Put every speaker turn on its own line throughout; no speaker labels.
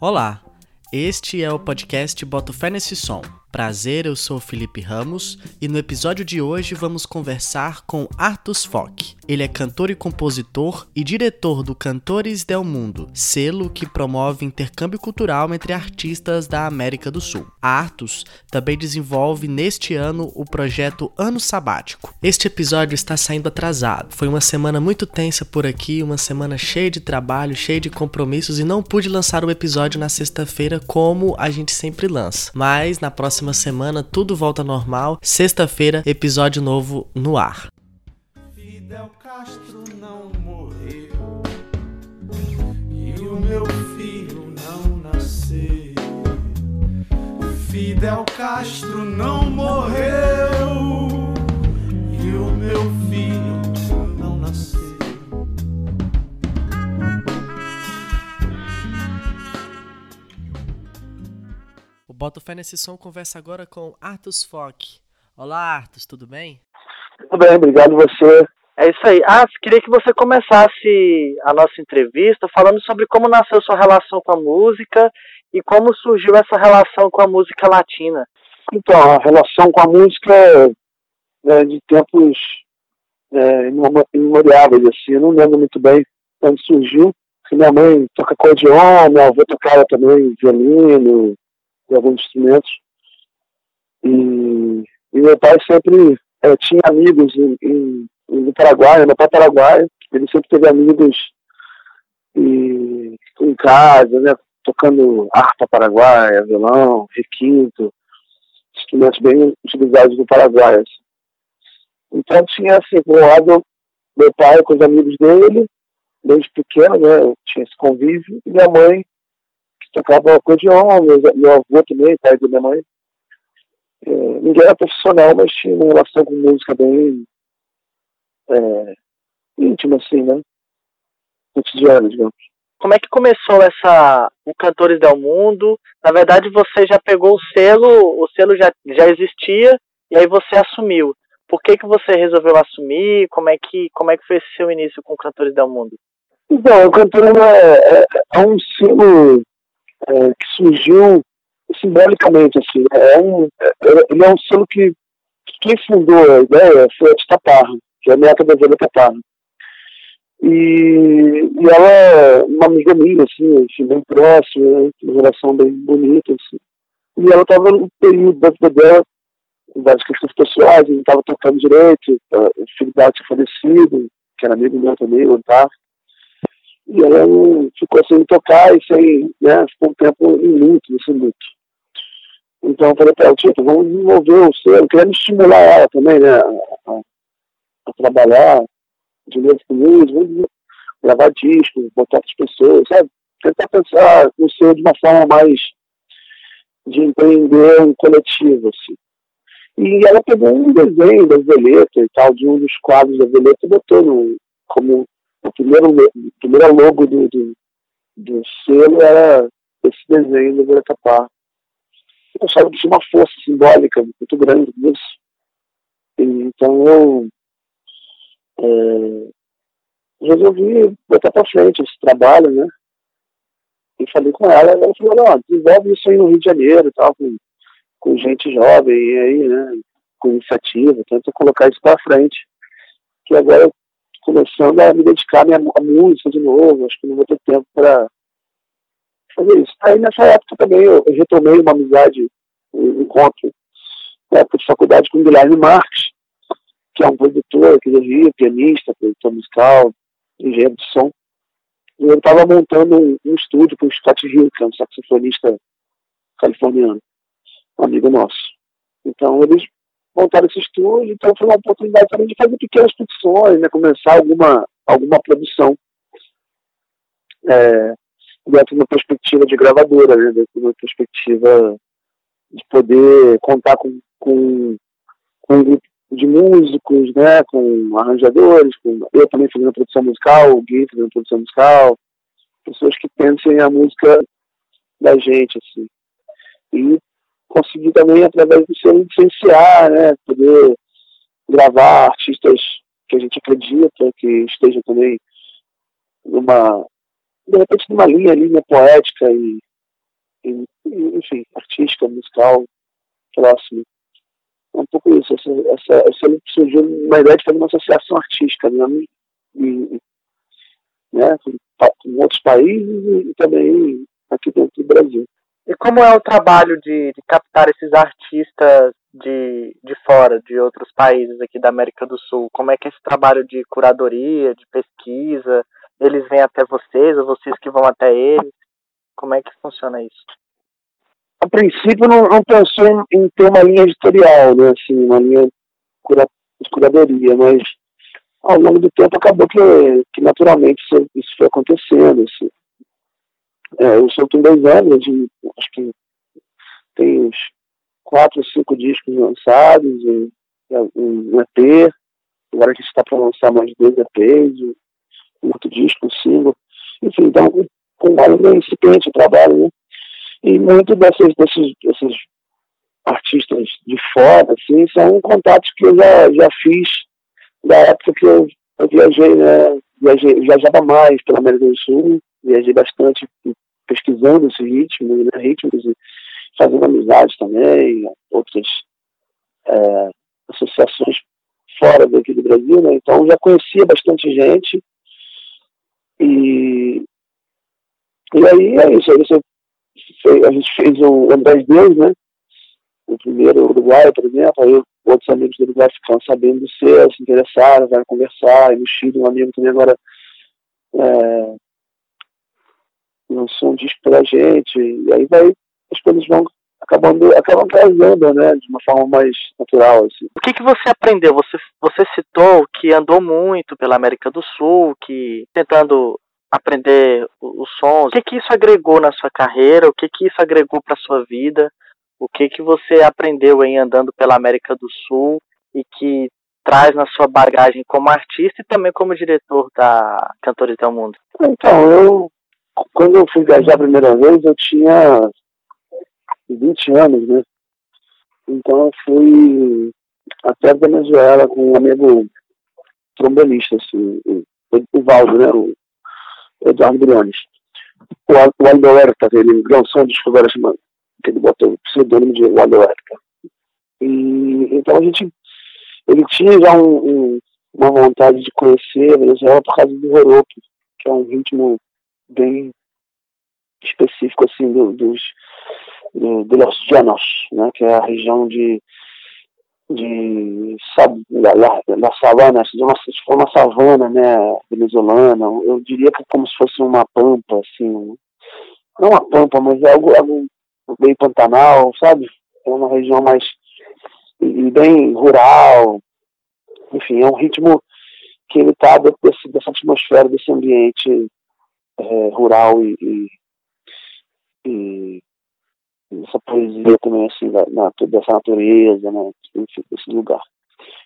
Olá, este é o podcast Boto Fé Nesse Som. Prazer, eu sou Felipe Ramos e no episódio de hoje vamos conversar com Artus Fock. Ele é cantor e compositor e diretor do Cantores del Mundo, selo que promove intercâmbio cultural entre artistas da América do Sul. A Artus também desenvolve neste ano o projeto Ano Sabático. Este episódio está saindo atrasado. Foi uma semana muito tensa por aqui, uma semana cheia de trabalho, cheia de compromissos e não pude lançar o episódio na sexta-feira como a gente sempre lança. Mas na próxima semana tudo volta normal. Sexta-feira, episódio novo no ar. Fidel Castro não morreu e o meu filho não nasceu. Fidel Castro não morreu e o meu filho não nasceu. Boto Fé Nesse Som conversa agora com Artus Fock. Olá, Artus, tudo bem?
Tudo bem, obrigado você.
É isso aí. Ah, queria que você começasse a nossa entrevista falando sobre como nasceu sua relação com a música e como surgiu essa relação com a música latina.
Então, a relação com a música é de tempos é, imemoriáveis, assim, eu não lembro muito bem quando surgiu. Minha mãe toca acordeon, minha avó tocava também violino, de alguns instrumentos. E, e meu pai sempre é, tinha amigos em, em, no Paraguai, meu pai é paraguaio, ele sempre teve amigos e, em casa, né, tocando harpa paraguaia, violão, requinto, instrumentos bem utilizados no Paraguai. Assim. Então tinha assim, por meu pai com os amigos dele, desde pequeno, né, tinha esse convívio, e minha mãe tocava acordeon, meu, meu avô também, pai da minha mãe. É, ninguém era profissional, mas tinha uma relação com música bem é, íntima, assim, né? Cotidiana, digamos.
Como é que começou essa o Cantores del Mundo? Na verdade, você já pegou o selo, o selo já, já existia e aí você assumiu. Por que, que você resolveu assumir? Como é que como é que foi esse seu início com Cantores del Mundo?
Então, o Cantores é, é, é um selo é, que surgiu simbolicamente, assim, é um, é, ele é um selo que quem fundou a ideia foi a Tita Parra, que é a neta da Violeta Parra. E, e ela é uma amiga minha, assim, assim bem próxima, né, uma relação bem bonita, assim. E ela estava no período da vida dela, com várias questões pessoais, não estava tocando direito, o filho dela tinha falecido, que era amigo meu também, o Otávio. E ela ficou sem tocar e sem, né, ficou um tempo em luto, nesse luto. Então eu falei para ela, Tito, vamos desenvolver o selo, querendo estimular ela também, né, a, a trabalhar de novo com gravar discos, botar outras pessoas, sabe? Tentar pensar o selo de uma forma mais de empreender um coletivo, assim. E ela pegou um desenho da Violeta e tal, de um dos quadros da Violeta e botou no, como o primeiro, o primeiro logo do, do, do selo era esse desenho do Violeta Parra. Eu sabe que tinha uma força simbólica muito grande nisso. Então eu é, resolvi botar para frente esse trabalho, né? E falei com ela, ela falou, ó, desenvolve isso aí no Rio de Janeiro e tal, com, com gente jovem aí, né? Com iniciativa, tenta colocar isso para frente. Que agora eu começando a me dedicar à minha música de novo, acho que não vou ter tempo para fazer isso. Aí nessa época também eu, eu retomei uma amizade, um encontro na época de faculdade com o Guilherme Marques, que é um produtor aqui pianista, produtor musical, engenheiro de som. E ele estava montando um, um estúdio com o Scott Hill, que é um saxofonista californiano, um amigo nosso. Então eles montar esse estúdio, então foi uma oportunidade também de fazer pequenas produções, né, começar alguma, alguma produção é, dentro de uma perspectiva de gravadora, né, dentro de uma perspectiva de poder contar com, com, com um grupo de músicos, né, com arranjadores, com eu também fazendo produção musical, o Gui fazendo produção musical, pessoas que pensem a música da gente, assim. E consegui também, através do selo, licenciar, né? Poder gravar artistas que a gente acredita, que estejam também numa, de repente, numa linha, linha poética e, e enfim, artística, musical, próximo. Um pouco isso. Essa, essa, essa surgiu uma ideia de fazer uma associação artística, né? E, né? Com, com outros países e também aqui dentro do Brasil.
E como é o trabalho de, de, captar esses artistas de, de fora, de outros países aqui da América do Sul? Como é que é esse trabalho de curadoria, de pesquisa? Eles vêm até vocês ou vocês que vão até eles? Como é que funciona isso?
A princípio não, não pensou em, em, ter uma linha editorial, né? Assim, uma linha cura, de curadoria, mas ao longo do tempo acabou que, que naturalmente isso, isso foi acontecendo. Assim. É, eu sou com dois anos, acho que tem uns quatro cinco discos lançados, um, um EP, agora gente está para lançar mais dois EPs, um outro disco, um single. Enfim, então com mais incipiente o trabalho, né? E muito desses, desses, desses artistas de fora, assim, são contatos que eu já, já fiz da época que eu, eu viajei, né? Viajei, viajava mais pela América do Sul, viajei bastante pesquisando esses ritmos, né, ritmos e fazendo amizades também, outras é, associações fora daqui do Brasil, né? Então já conhecia bastante gente e e aí é isso, aí a gente fez o Andrés Deus, né? O primeiro Uruguai, por exemplo, aí outros amigos do Uruguai ficaram sabendo do seu, se interessaram, vai conversar, e no Chile um amigo também agora é, lançou um disco pra gente, e aí vai, as coisas vão acabando, acabam trazendo, né, de uma forma mais natural, assim.
O que que você aprendeu? Você, você citou que andou muito pela América do Sul, que tentando aprender os sons. O que que isso agregou na sua carreira? O que que isso agregou para sua vida? O que que você aprendeu em andando pela América do Sul e que traz na sua bagagem como artista e também como diretor da Cantores do Mundo?
Então, eu quando eu fui viajar a primeira vez, eu tinha 20 anos, né? Então eu fui até a Venezuela com um amigo trombonista, assim, o, o Valdo, né? O Eduardo Briones. O, o Aldo Herta, ele lançou um disco agora chamado, que ele botou o pseudônimo de Aldo Herta. E então a gente, ele tinha já um, um, uma vontade de conhecer a Venezuela por causa do Roropo, que é um ritmo bem específico assim do, dos do, de Los Llanos, né, que é a região de de da, da, da savana, de uma, se for uma savana, né, venezuelana, eu diria que como se fosse uma pampa, assim, não uma pampa, mas é algo, algo bem pantanal, sabe? É uma região mais e bem rural, enfim, é um ritmo que ele está dessa atmosfera, desse ambiente é, rural e, e, e, essa poesia também, assim, da, na, dessa natureza, né, enfim, lugar.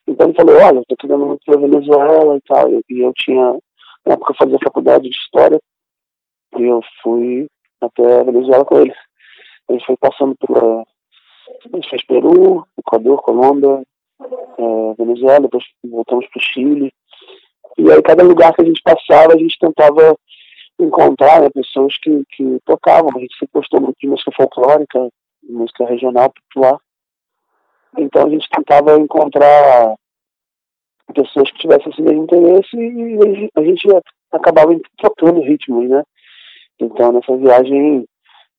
Então ele falou, olha, tô querendo muito pra Venezuela e tal, e, e eu tinha, na época eu fazia faculdade de História, e eu fui até Venezuela com ele. Gente foi passando pela, gente fez Peru, Equador, Colômbia, é, Venezuela, depois voltamos para o Chile, e aí cada lugar que a gente passava, a gente tentava encontrar né, pessoas que, que tocavam. A gente se postou muito de música folclórica, música regional, popular. Então a gente tentava encontrar pessoas que tivessem esse mesmo interesse e a gente acabava trocando ritmos, né? Então nessa viagem,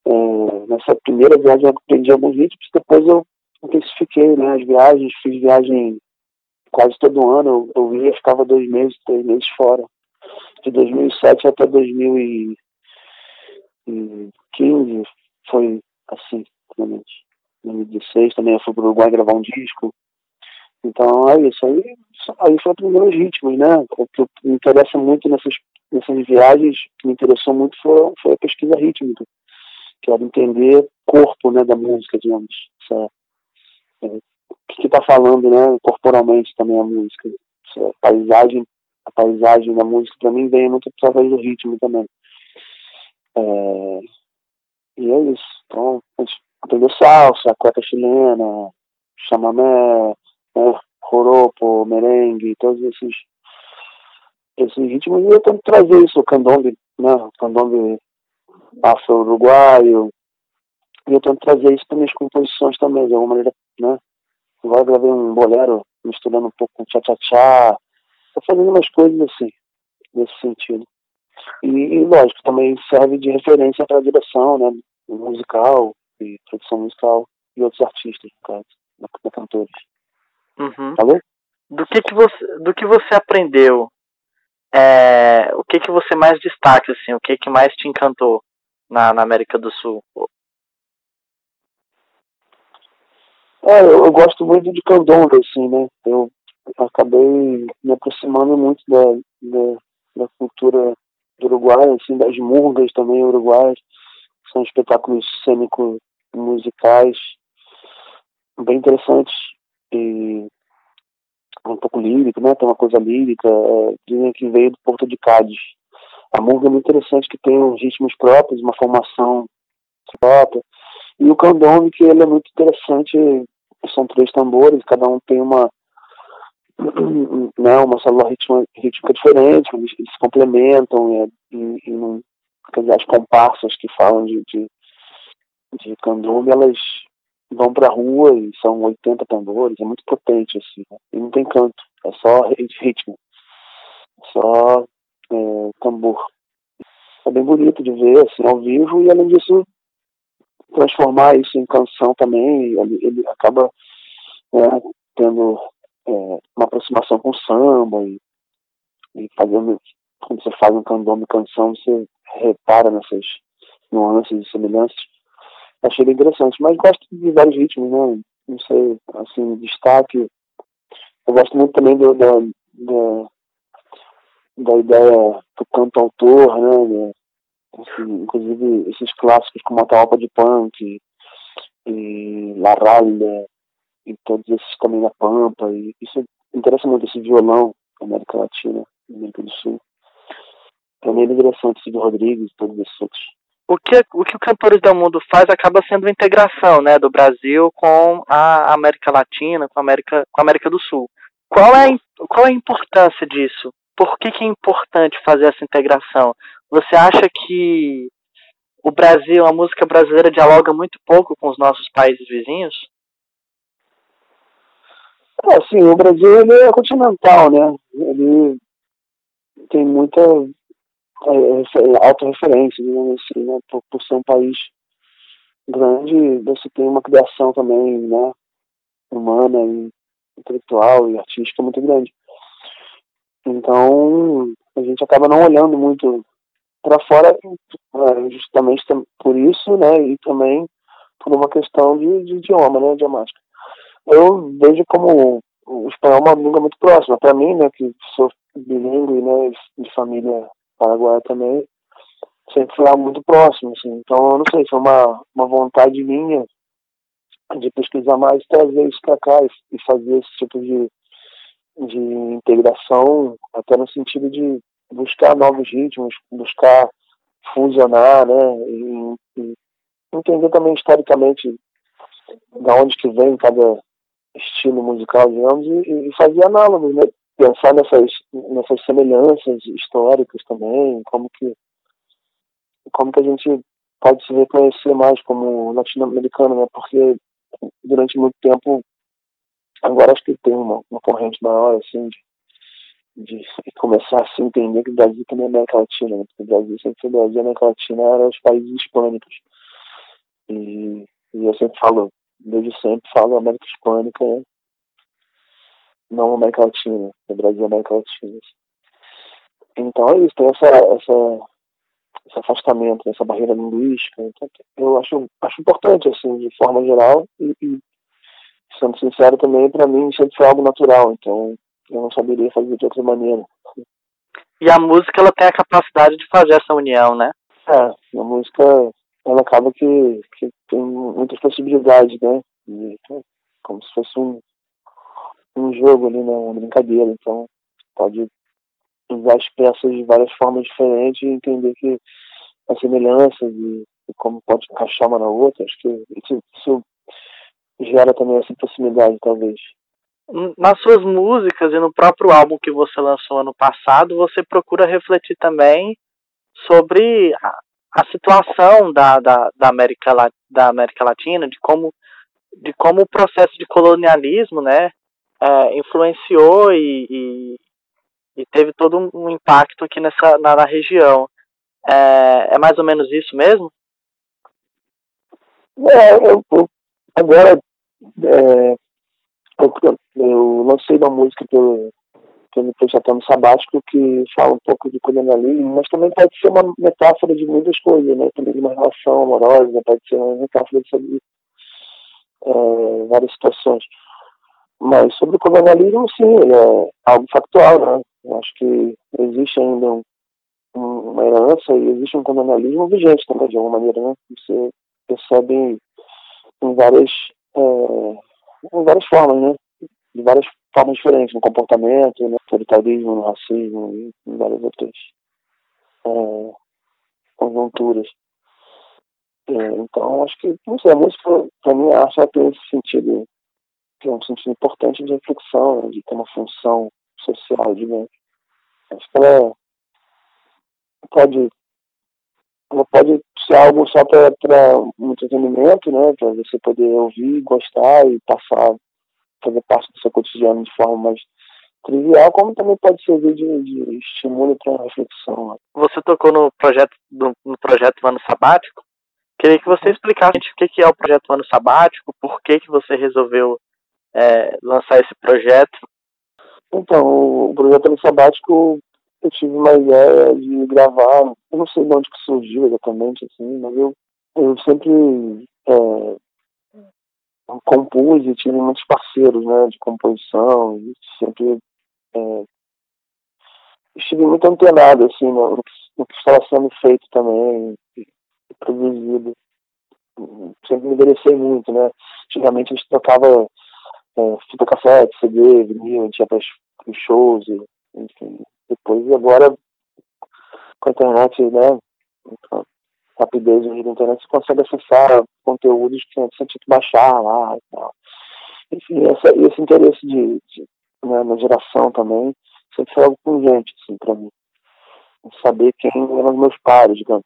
é, nessa primeira viagem eu aprendi alguns ritmos, depois eu intensifiquei né, as viagens, fiz viagem quase todo ano, eu, eu ia, ficava dois meses, três meses fora de 2007 até 2015 foi assim, realmente. 2016 também eu fui para o Uruguai gravar um disco. Então é isso. Aí, aí foi primeiros ritmos, né? O que me interessa muito nessas, nessas viagens, que me interessou muito foi, foi a pesquisa rítmica. Que era entender corpo né, da música, digamos. Essa, é, o que está falando né, corporalmente também a música. Essa paisagem a paisagem da música para mim vem muito através do ritmo também. É, e é isso. Então, aprendeu salsa, cueca chilena, chamamé, né, merengue, todos esses, esses ritmos. E eu tento trazer isso, o candombe, né, o candombe afro-uruguaio, e eu tento trazer isso para minhas composições também, de alguma maneira, né. Agora gravei um bolero misturando um pouco com tchá-tchá-tchá, tô fazendo umas coisas assim, nesse sentido. E, e lógico, também serve de referência para a direção, né, musical e produção musical e outros artistas, no caso, da, da cantores.
Uhum.
Tá bom?
Do que que você, do que você aprendeu? É, o que que você mais destaca assim? O que que mais te encantou na, na América do Sul?
É, eu, eu gosto muito de candomblé, assim, né? Eu acabei me aproximando muito da, da, da cultura do Uruguai, assim, das murgas também uruguaias. São espetáculos cênicos musicais bem interessantes e um pouco lírico, né? Tem uma coisa lírica. É, dizem que veio do Porto de Cádiz. A murga é muito interessante, que tem uns ritmos próprios, uma formação própria. E o candombe, que ele é muito interessante, são três tambores, cada um tem uma né, uma célula rítmica diferente, eles, eles se complementam, e, e não, as comparsas que falam de, de, de candombe, elas vão para a rua e são 80 tambores, é muito potente, assim, né? e não tem canto, é só ritmo, é só é, tambor. É bem bonito de ver, assim, ao vivo, e além disso, transformar isso em canção também, ele, ele acaba é, tendo é, uma aproximação com o samba e, e fazendo, quando você faz um candombe canção, você repara nessas nuances e semelhanças. Achei bem interessante, mas gosto de vários ritmos, né? Não sei, assim, destaque. Eu gosto muito também do, da, da, da ideia do canto-autor, né? Assim, inclusive esses clássicos como Ataopa de Punk e, e La Ralha e todos esses também na Pampa. E isso interessa muito, esse violão da América Latina, América do Sul. Também é interessante, Silvio Rodrigues e todos esses outros.
O que, o que o Cantores do Mundo faz acaba sendo a integração né, do Brasil com a América Latina, com a América, com a América do Sul. Qual é, qual é a importância disso? Por que, que é importante fazer essa integração? Você acha que o Brasil, a música brasileira dialoga muito pouco com os nossos países vizinhos?
É, sim, o Brasil ele é continental, né? Ele tem muita é, autorreferência, digamos assim, né? Por, por ser um país grande, você tem uma criação também, né? Humana e intelectual e artística muito grande. Então, a gente acaba não olhando muito para fora, justamente por isso, né? E também por uma questão de, de idioma, né? Idiomática eu vejo como o espanhol é uma língua muito próxima. Para mim, né, que sou bilíngue, né, de família paraguaia também, sempre foi algo muito próximo, assim. Então, eu não sei, foi uma, uma vontade minha de pesquisar mais, trazer isso para cá e, e, fazer esse tipo de, de integração, até no sentido de buscar novos ritmos, buscar fusionar, né, e, e entender também historicamente da onde que vem cada estilo musical, digamos, e, e fazia análogos, né? Pensar nessas, nessas semelhanças históricas também, como que, como que a gente pode se reconhecer mais como latino-americano, né? Porque durante muito tempo, agora acho que tem uma, uma corrente maior, assim, de, de começar a se entender que o Brasil também é América Latina, né? Porque o Brasil sempre foi Brasil, a América Latina era os países hispânicos. E, e eu sempre falo, desde sempre falo América Hispânica, não América Latina, no Brasil América Latina. Então é isso, tem essa, essa, esse afastamento, essa barreira linguística. Então, eu acho, acho importante, assim, de forma geral, e, e sendo sincero também, para mim sempre foi algo natural, então eu não saberia fazer de outra maneira.
E a música, ela tem a capacidade de fazer essa união, né?
É, a música ela acaba que, que tem muitas possibilidades, né? E, como se fosse um, um jogo ali, né? Uma brincadeira. Então, pode usar as peças de várias formas diferentes e entender que as semelhanças e e como pode encaixar uma na outra. Acho que isso, isso gera também essa proximidade, talvez.
Nas suas músicas e no próprio álbum que você lançou ano passado, você procura refletir também sobre a situação da, da, da, América, da América Latina, de como, de como o processo de colonialismo né, é, influenciou e, e, e, teve todo um impacto aqui nessa, na, na região. É, é, mais ou menos isso mesmo?
É, eu, eu agora é, eu, eu, lancei uma música pelo, projeto Ano Sabático que fala um pouco de colonialismo, mas também pode ser uma metáfora de muitas coisas, né? Também de uma relação amorosa, pode ser uma metáfora sobre é, várias situações. Mas sobre o colonialismo, sim, é algo factual, né? Eu acho que existe ainda um, uma herança e existe um colonialismo vigente também, de alguma maneira, né? Você percebe em várias, é, em várias formas, né? De várias formas diferentes, no comportamento, no autoritarismo, no racismo e em várias outras é, conjunturas. É, então, acho que, não sei, a música, para mim, a arte tem esse sentido que é um sentido importante de reflexão, né, de ter uma função social, digamos. Acho que ela pode, ela pode ser algo só para um entretenimento, né, para você poder ouvir, gostar e passar, fazer parte do seu cotidiano de forma mais trivial, como também pode servir de, de estímulo para reflexão. Né.
Você tocou no projeto no, no projeto Ano Sabático. Queria que você explicasse o que é o projeto Ano Sabático, por que, que você resolveu é, lançar esse projeto?
Então, o projeto Ano Sabático, eu tive uma ideia de gravar, eu não sei de onde que surgiu exatamente, assim, mas eu, eu sempre é, compus e tive muitos parceiros, né, de composição, e sempre é, estive muito antenado, assim, no, no, que estava sendo feito também, e, e produzido. Sempre me interessei muito, né, antigamente a gente tocava é, fita cassete, CD, vinil, a gente ia para os shows, e, enfim. Depois, e agora, com a internet, né, rapidez da internet, você consegue acessar conteúdos que antes você tinha que baixar lá e tal. Enfim, essa, esse interesse de, de né, na geração também, sempre foi algo pungente, assim, para mim. Saber quem eram os meus pares, digamos.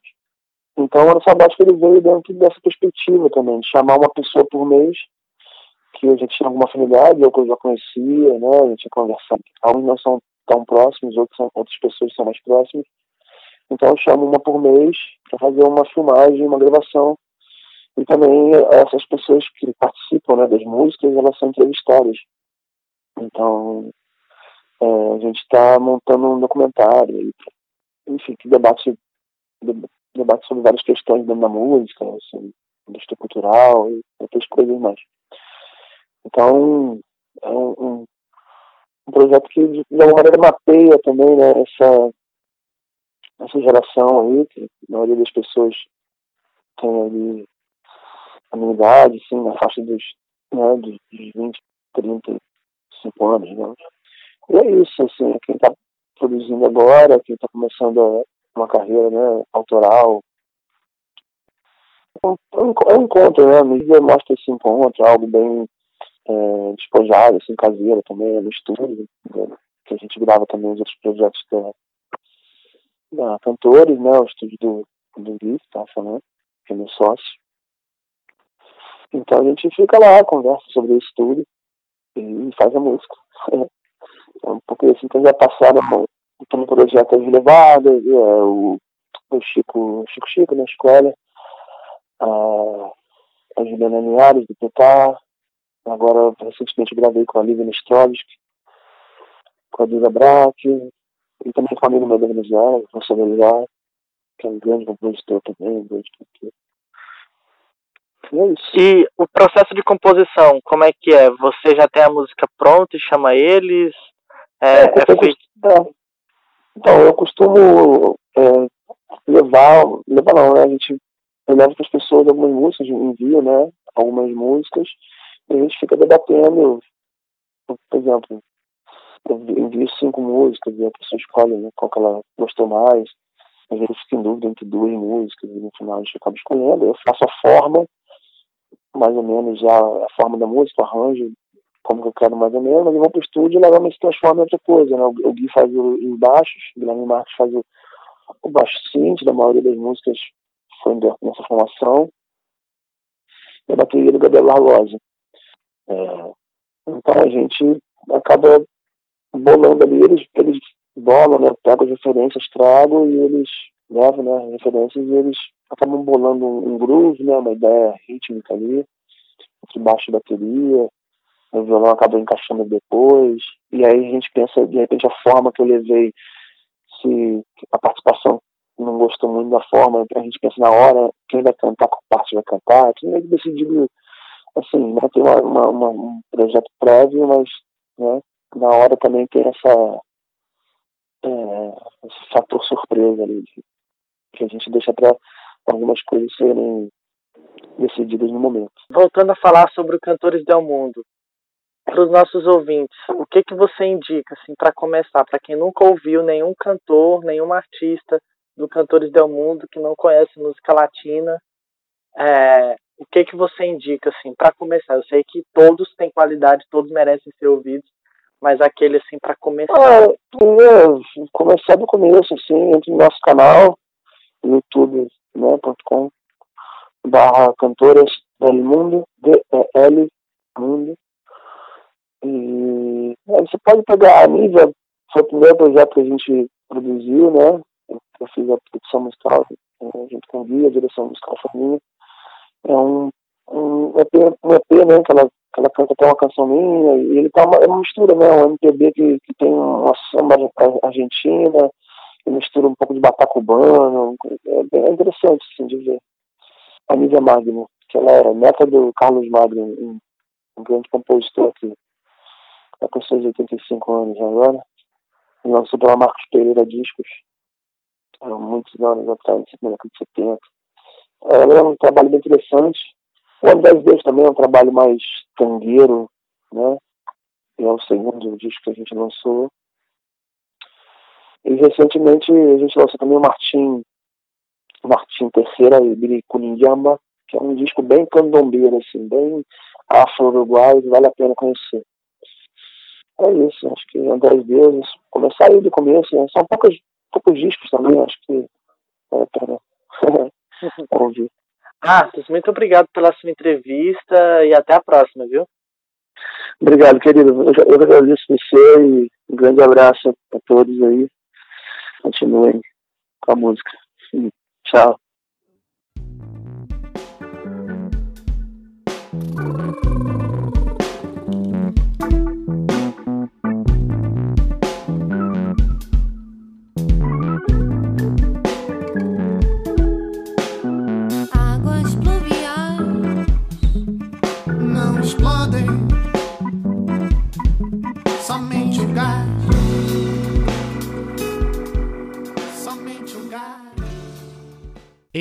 Então, o ano sabático ele veio dentro dessa perspectiva também, de chamar uma pessoa por mês que a gente tinha alguma afinidade, ou que eu já conhecia, né? A gente tinha conversado. Alguns não são tão próximos, outros são, outras pessoas são mais próximas. Então eu chamo uma por mês para fazer uma filmagem, uma gravação. E também essas pessoas que participam né, das músicas, elas são entrevistadas. Então é, a gente está montando um documentário, enfim, que debate, debate sobre várias questões dentro da música, assim, indústria cultural e outras coisas mais. Então, é um, um, um projeto que, de, alguma maneira, mapeia também né, essa, essa geração aí, que a maioria das pessoas tem ali a minha idade, assim, na faixa dos, né, dos 20, 35 anos, né? E é isso, assim, quem está produzindo agora, quem está começando uma carreira né, autoral. É um, é um encontro, né? A mídia mostra esse encontro, algo bem é, despojado, assim, caseiro também, no estúdio, né, que a gente grava também os outros projetos da, da Cantores, né, o estúdio do, do Gui, tá falando, que é meu sócio. Então a gente fica lá, conversa sobre isso tudo e faz a música. É um pouco assim, então já passaram no projeto As Levadas, é, o, o Chico, Chico Chico na escola, a, a Juliana Linhares do Petar, Agora, recentemente, gravei com a Lívia Nestrovski, com a Diva Braque, e também com a amigo meu da Venezuela, o François Belivar, que é um grande compositor também, um grande cantor.
E é. E o processo de composição, como é que é? Você já tem a música pronta e chama eles? É, é, é feito...
É. Então, eu costumo é, levar, levar não, né? A gente, eu levo para as pessoas algumas músicas, envio, né? Algumas músicas, a gente fica debatendo, por exemplo, envio cinco músicas e a pessoa escolhe né, qual que ela gostou mais. às vezes fico em dúvida entre duas músicas e no final a gente acaba escolhendo. Eu faço a forma, mais ou menos já a forma da música, o arranjo, como eu quero mais ou menos, mas eu vou pro estúdio e legalmente se transforma em outra coisa, né? O Gui faz os baixos, o Guilherme Marques faz o, o baixo synth, da maioria das músicas foi nessa formação, e a bateria do Gabriel Largosa. É, então a gente acaba bolando ali, eles, eles bolam, né? Pegam as referências, trago e eles levam né, as referências e eles acabam bolando um, um groove, né? Uma ideia rítmica ali, entre baixo e bateria, o violão acaba encaixando depois, e aí a gente pensa, de repente, a forma que eu levei, se a participação não gostou muito da forma, a gente pensa na hora, quem vai cantar, qual parte vai cantar, tudo meio decidido, assim, né, tem uma, uma, uma, um projeto prévio, mas né, na hora também tem essa, é, esse fator surpresa ali, que a gente deixa para algumas coisas serem decididas no momento.
Voltando a falar sobre o Cantores Del Mundo, para os nossos ouvintes, o que que você indica assim para começar, para quem nunca ouviu nenhum cantor, nenhum artista do Cantores Del Mundo que não conhece música latina, é, o que que você indica assim para começar? Eu sei que todos têm qualidade, todos merecem ser ouvidos, mas aquele assim para começar.
Ah, primeiro, começar do começo assim, entre no nosso canal, youtube.com né, barra cantores del mundo, D-E-L mundo, e é, você pode pegar a mídia, foi o primeiro projeto que a gente produziu, né? Eu fiz a produção musical é, junto com o Gui, a direção musical foi minha. É um, um, EP, um EP, né? Que ela, ela canta até uma canção minha, e ele tá uma, é uma mistura, né? Um MPB que, que tem uma samba argentina, que mistura um pouco de batacubano, é bem interessante, assim, de ver. A Nívia Magno, que ela é neta do Carlos Magno, um, um grande compositor aqui está com seus 85 anos agora, e lançou pela Marcos Pereira Discos, há muitos anos atrás, na década de 70. É, é um trabalho bem interessante. O Andrés Deus também é um trabalho mais tangueiro, né? É o segundo disco que a gente lançou. E recentemente a gente lançou também o Martim, Martim Terceira e Biricunindiamba, que é um disco bem candombeiro, assim, bem afro-uruguai, vale a pena conhecer é isso. Acho que Andrés Deuses, começar aí do começo, né? são poucos, poucos discos também, acho que é para ouvir.
Arthur, muito obrigado pela sua entrevista e até a próxima, viu?
Obrigado, querido. Eu agradeço você e um grande abraço a todos aí. Continuem com a música. Tchau.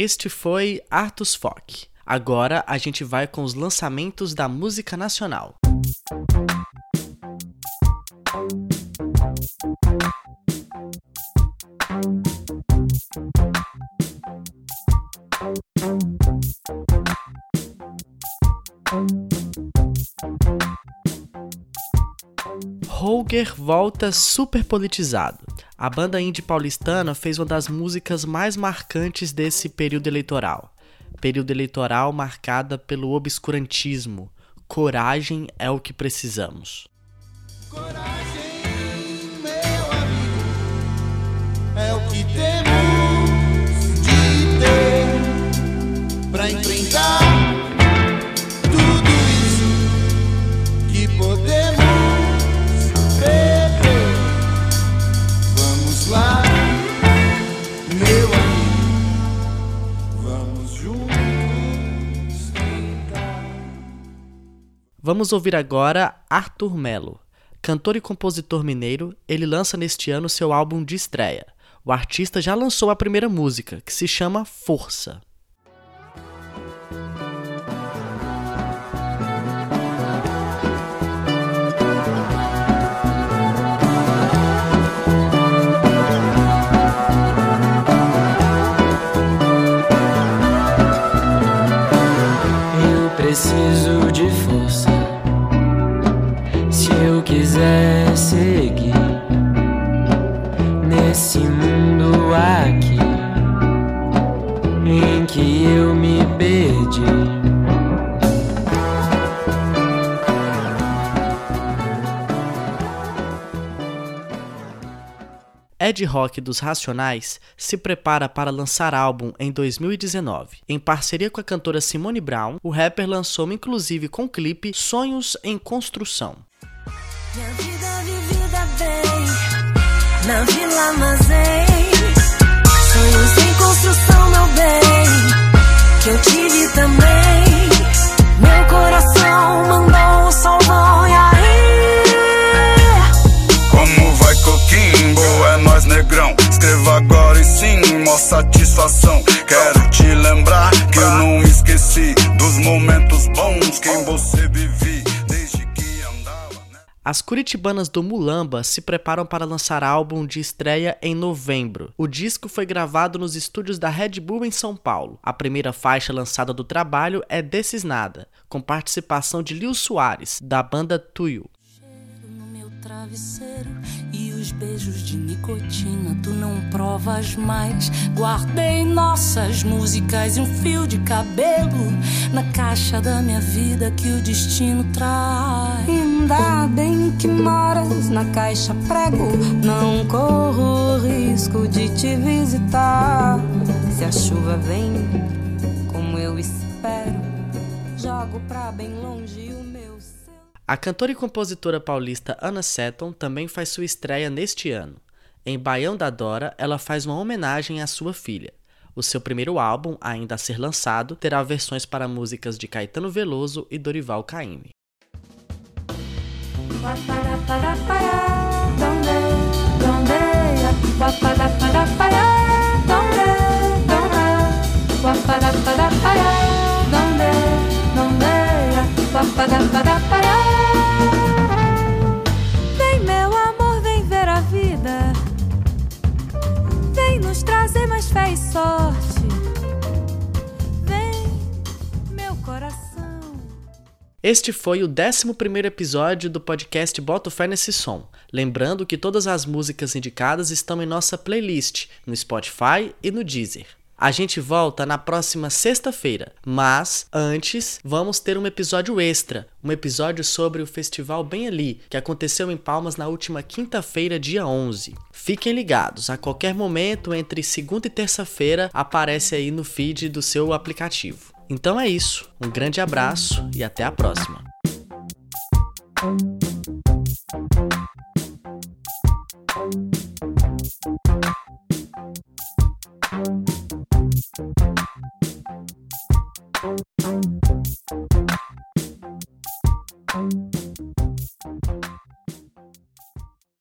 Este foi Artus Fock. Agora a gente vai com os lançamentos da música nacional. Holger volta super politizado. A banda indie paulistana fez uma das músicas mais marcantes desse período eleitoral. Período eleitoral marcada pelo obscurantismo. Coragem é o que precisamos. Coragem, meu amigo, é o que temos de ter pra enfrentar. Vamos ouvir agora Arthur Melo. Cantor e compositor mineiro, ele lança neste ano seu álbum de estreia. O artista já lançou a primeira música, que se chama Força. Rock dos Racionais se prepara para lançar álbum em 2019. Em parceria com a cantora Simone Brown, o rapper lançou inclusive com clipe Sonhos em Construção. Minha vida vivida bem, na Vila. Sonhos em construção, meu bem, As curitibanas do Mulamba se preparam para lançar álbum de estreia em novembro. O disco foi gravado nos estúdios da Red Bull em São Paulo. A primeira faixa lançada do trabalho é Desses Nada, com participação de Lil Soares, da banda Tuyo. Beijos de nicotina tu não provas mais. Guardei nossas músicas e um fio de cabelo na caixa da minha vida que o destino traz. Ainda bem que moras na caixa prego, não corro risco de te visitar. Se a chuva vem como eu espero, jogo pra bem longe o. A cantora e compositora paulista Ana Seton também faz sua estreia neste ano. Em Baião da Dora, ela faz uma homenagem à sua filha. O seu primeiro álbum, ainda a ser lançado, terá versões para músicas de Caetano Veloso e Dorival Caymmi. Este foi o 11 episódio do podcast Boto Fé Nesse Som. Lembrando que todas as músicas indicadas estão em nossa playlist no Spotify e no Deezer. A gente volta na próxima sexta-feira, mas antes vamos ter um episódio extra, um episódio sobre o Festival Bem Ali, que aconteceu em Palmas na última quinta-feira, dia 11. Fiquem ligados, a qualquer momento entre segunda e terça-feira aparece aí no feed do seu aplicativo. Então é isso. Um grande abraço e até a próxima. Thank